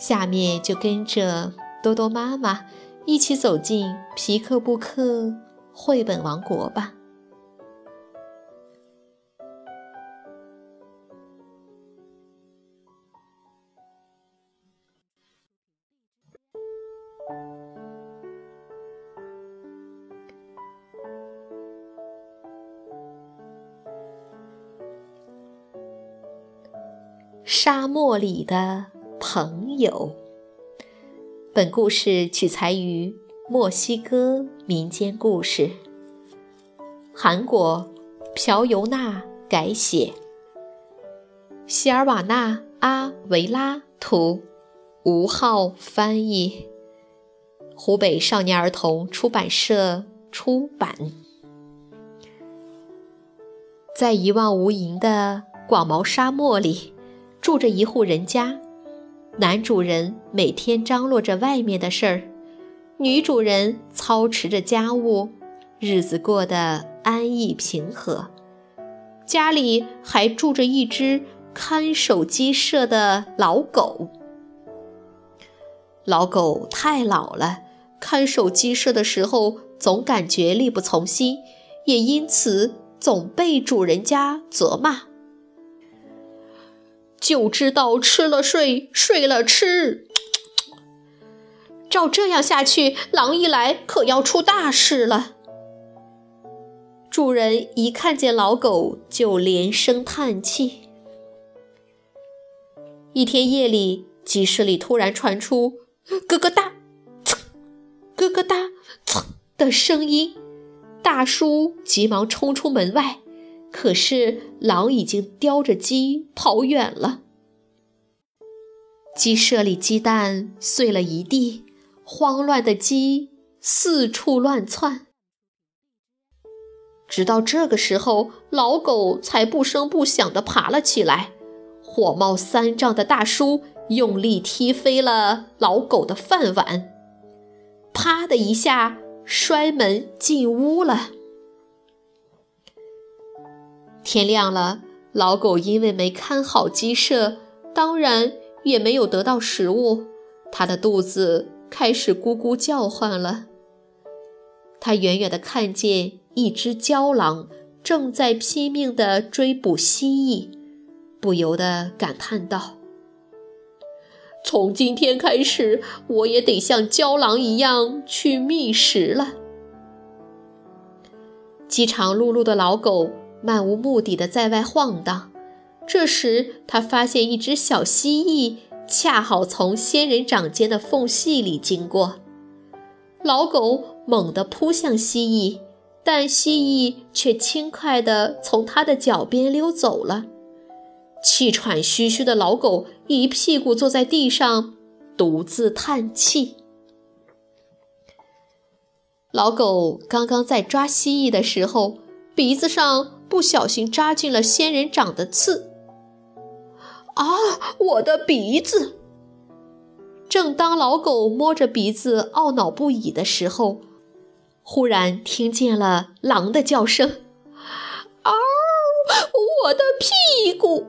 下面就跟着多多妈妈一起走进皮克布克绘本王国吧。沙漠里的。朋友，本故事取材于墨西哥民间故事，韩国朴尤娜改写，希尔瓦纳阿维拉图，吴浩翻译，湖北少年儿童出版社出版。在一望无垠的广袤沙漠里，住着一户人家。男主人每天张罗着外面的事儿，女主人操持着家务，日子过得安逸平和。家里还住着一只看守鸡舍的老狗。老狗太老了，看守鸡舍的时候总感觉力不从心，也因此总被主人家责骂。就知道吃了睡，睡了吃。照这样下去，狼一来可要出大事了。主人一看见老狗，就连声叹气。一天夜里，集市里突然传出咯咯哒、咯咯哒的声音，大叔急忙冲出门外。可是狼已经叼着鸡跑远了，鸡舍里鸡蛋碎了一地，慌乱的鸡四处乱窜。直到这个时候，老狗才不声不响地爬了起来。火冒三丈的大叔用力踢飞了老狗的饭碗，啪的一下摔门进屋了。天亮了，老狗因为没看好鸡舍，当然也没有得到食物，它的肚子开始咕咕叫唤了。它远远地看见一只郊狼正在拼命地追捕蜥蜴，不由得感叹道：“从今天开始，我也得像郊狼一样去觅食了。”饥肠辘辘的老狗。漫无目的的在外晃荡，这时他发现一只小蜥蜴恰好从仙人掌间的缝隙里经过。老狗猛地扑向蜥蜴，但蜥蜴却轻快地从他的脚边溜走了。气喘吁吁的老狗一屁股坐在地上，独自叹气。老狗刚刚在抓蜥蜴的时候，鼻子上。不小心扎进了仙人掌的刺，啊！我的鼻子！正当老狗摸着鼻子懊恼不已的时候，忽然听见了狼的叫声：“嗷！我的屁股！”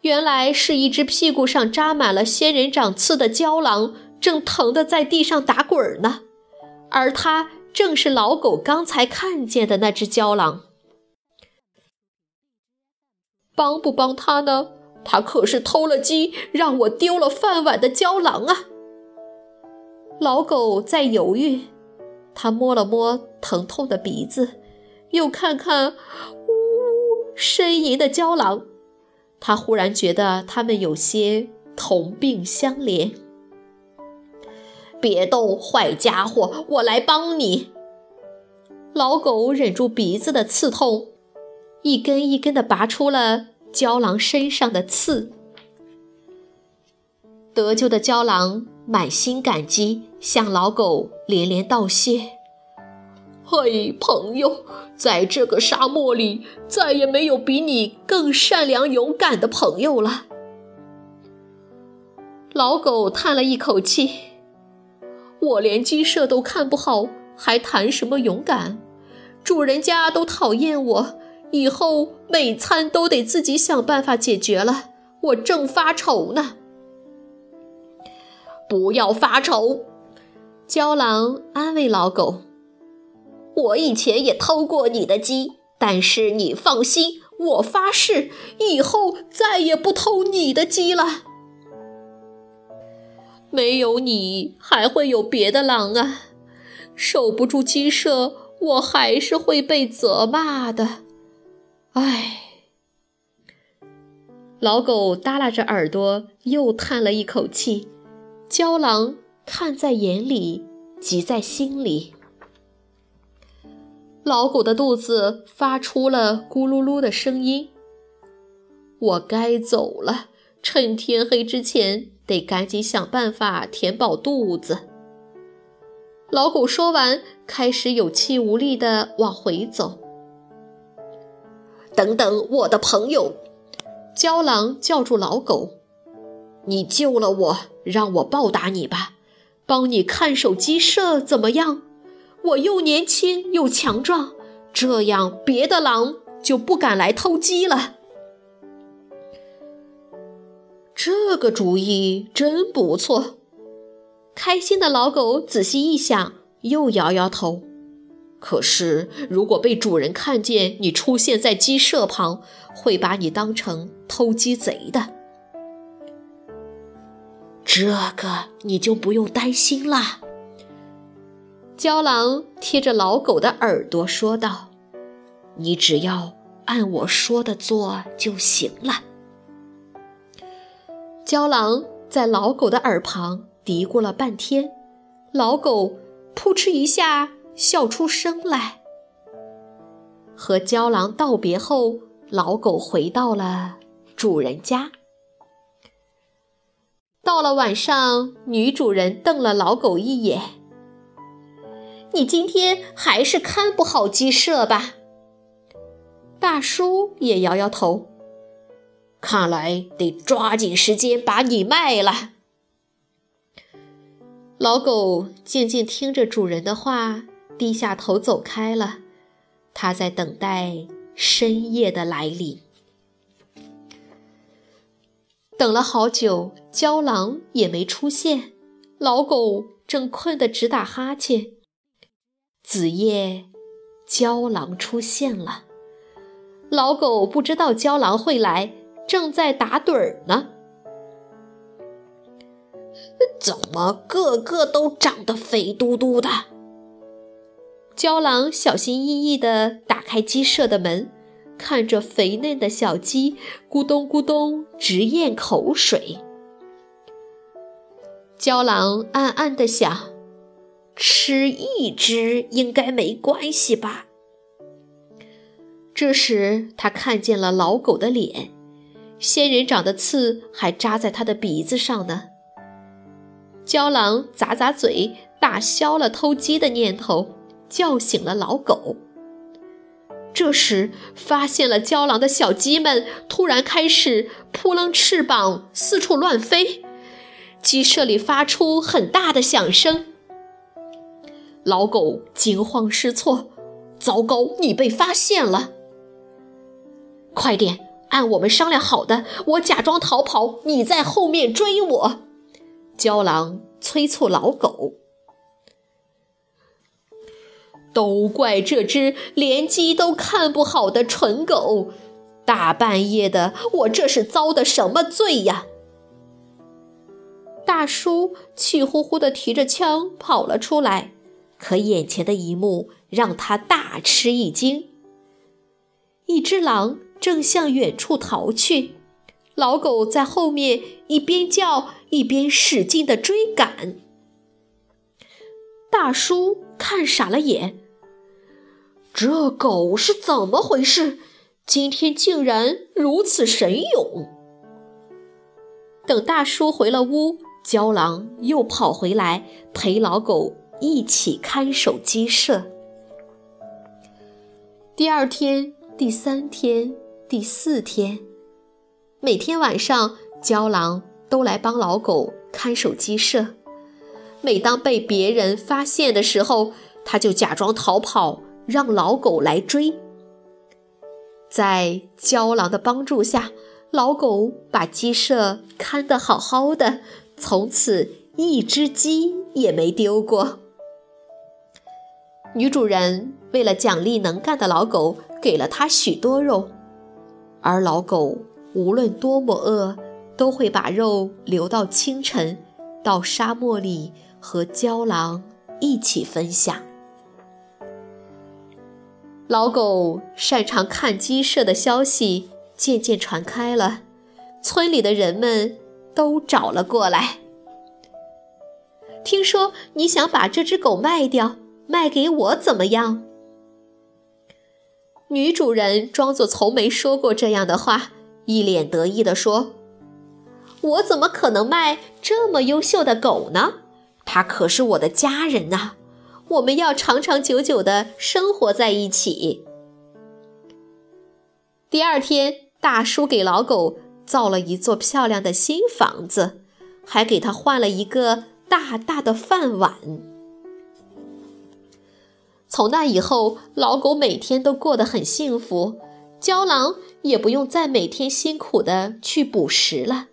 原来是一只屁股上扎满了仙人掌刺的郊狼，正疼得在地上打滚呢，而它正是老狗刚才看见的那只郊狼。帮不帮他呢？他可是偷了鸡，让我丢了饭碗的胶狼啊！老狗在犹豫，他摸了摸疼痛的鼻子，又看看呜呜呻吟的胶狼，他忽然觉得他们有些同病相怜。别动，坏家伙，我来帮你。老狗忍住鼻子的刺痛。一根一根地拔出了郊狼身上的刺。得救的郊狼满心感激，向老狗连连道谢。嘿，朋友，在这个沙漠里，再也没有比你更善良勇敢的朋友了。老狗叹了一口气：“我连鸡舍都看不好，还谈什么勇敢？主人家都讨厌我，以后每餐都得自己想办法解决了。我正发愁呢。”不要发愁，郊狼安慰老狗。我以前也偷过你的鸡，但是你放心，我发誓以后再也不偷你的鸡了。没有你，还会有别的狼啊！守不住鸡舍，我还是会被责骂的。唉，老狗耷拉着耳朵，又叹了一口气。郊狼看在眼里，急在心里。老狗的肚子发出了咕噜噜的声音。我该走了，趁天黑之前得赶紧想办法填饱肚子。老狗说完，开始有气无力地往回走。等等，我的朋友！郊狼叫住老狗：“你救了我，让我报答你吧，帮你看守鸡舍，怎么样？”我又年轻又强壮，这样别的狼就不敢来偷鸡了。这个主意真不错。开心的老狗仔细一想，又摇摇头。可是，如果被主人看见你出现在鸡舍旁，会把你当成偷鸡贼的。这个你就不用担心了。胶狼贴着老狗的耳朵说道：“你只要按我说的做就行了。”胶狼在老狗的耳旁嘀咕了半天，老狗扑哧一下笑出声来。和郊狼道别后，老狗回到了主人家。到了晚上，女主人瞪了老狗一眼。你今天还是看不好鸡舍吧？大叔也摇摇头。看来得抓紧时间把你卖了。老狗静静听着主人的话，低下头走开了。他在等待深夜的来临。等了好久，郊狼也没出现。老狗正困得直打哈欠。子夜，郊狼出现了。老狗不知道郊狼会来，正在打盹儿呢。怎么个个都长得肥嘟嘟的？郊狼小心翼翼地打开鸡舍的门，看着肥嫩的小鸡，咕咚咕咚直咽口水。郊狼暗暗地想。吃一只应该没关系吧？这时，他看见了老狗的脸，仙人掌的刺还扎在他的鼻子上呢。郊狼咂咂嘴，打消了偷鸡的念头，叫醒了老狗。这时，发现了郊狼的小鸡们突然开始扑棱翅膀，四处乱飞，鸡舍里发出很大的响声。老狗惊慌失措，糟糕！你被发现了！快点，按我们商量好的，我假装逃跑，你在后面追我。郊狼催促老狗。都怪这只连鸡都看不好的蠢狗！大半夜的，我这是遭的什么罪呀？大叔气呼呼地提着枪跑了出来。可眼前的一幕让他大吃一惊。一只狼正向远处逃去，老狗在后面一边叫一边使劲地追赶。大叔看傻了眼，这狗是怎么回事？今天竟然如此神勇！等大叔回了屋，郊狼又跑回来陪老狗一起看守鸡舍。第二天、第三天、第四天，每天晚上，郊狼都来帮老狗看守鸡舍。每当被别人发现的时候，他就假装逃跑，让老狗来追。在郊狼的帮助下，老狗把鸡舍看得好好的，从此一只鸡也没丢过。女主人为了奖励能干的老狗，给了它许多肉，而老狗无论多么饿，都会把肉留到清晨，到沙漠里和郊狼一起分享。老狗擅长看鸡舍的消息渐渐传开了，村里的人们都找了过来。听说你想把这只狗卖掉，卖给我怎么样？女主人装作从没说过这样的话，一脸得意地说：“我怎么可能卖这么优秀的狗呢？它可是我的家人呐！”我们要长长久久的生活在一起。第二天，大叔给老狗造了一座漂亮的新房子，还给他换了一个大大的饭碗。从那以后，老狗每天都过得很幸福，郊狼也不用再每天辛苦的去捕食了。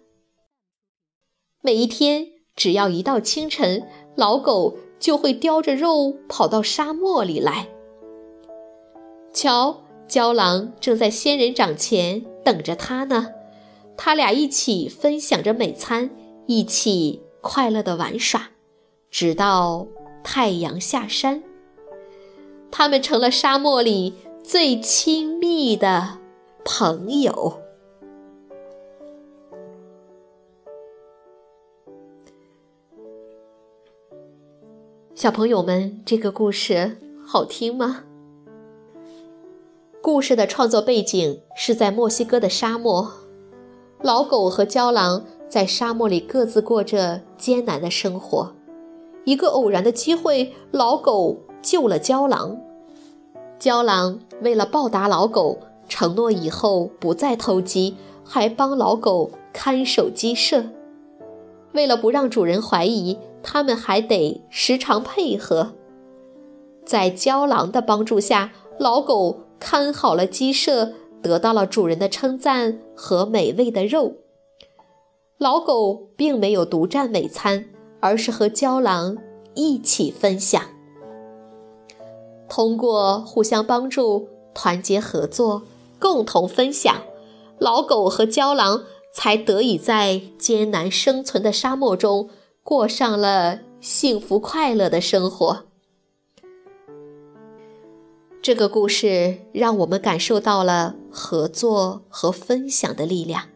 每一天，只要一到清晨，老狗。就会叼着肉跑到沙漠里来。瞧，郊狼正在仙人掌前等着他呢。他俩一起分享着美餐，一起快乐的玩耍，直到太阳下山。他们成了沙漠里最亲密的朋友。小朋友们，这个故事好听吗？故事的创作背景是在墨西哥的沙漠，老狗和郊狼在沙漠里各自过着艰难的生活。一个偶然的机会，老狗救了郊狼，郊狼为了报答老狗，承诺以后不再偷鸡，还帮老狗看守鸡舍。为了不让主人怀疑。他们还得时常配合。在郊狼的帮助下，老狗看好了鸡舍，得到了主人的称赞和美味的肉。老狗并没有独占美餐，而是和郊狼一起分享。通过互相帮助、团结合作、共同分享，老狗和郊狼才得以在艰难生存的沙漠中。过上了幸福快乐的生活。这个故事让我们感受到了合作和分享的力量。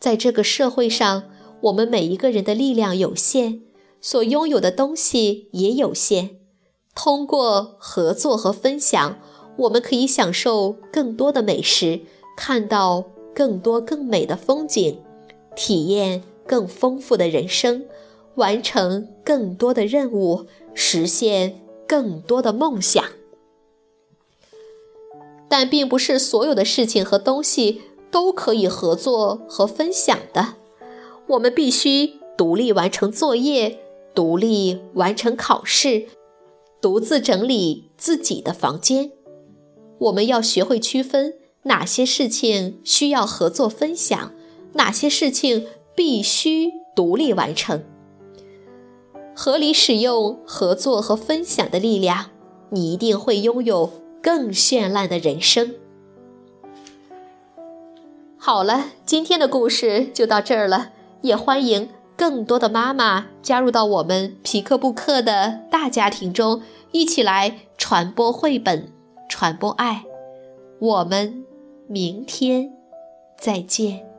在这个社会上，我们每一个人的力量有限，所拥有的东西也有限。通过合作和分享，我们可以享受更多的美食，看到更多更美的风景，体验。更丰富的人生，完成更多的任务，实现更多的梦想。但并不是所有的事情和东西都可以合作和分享的。我们必须独立完成作业，独立完成考试，独自整理自己的房间。我们要学会区分哪些事情需要合作分享，哪些事情。必须独立完成，合理使用合作和分享的力量，你一定会拥有更绚烂的人生。好了，今天的故事就到这儿了，也欢迎更多的妈妈加入到我们皮克布克的大家庭中，一起来传播绘本，传播爱。我们明天再见。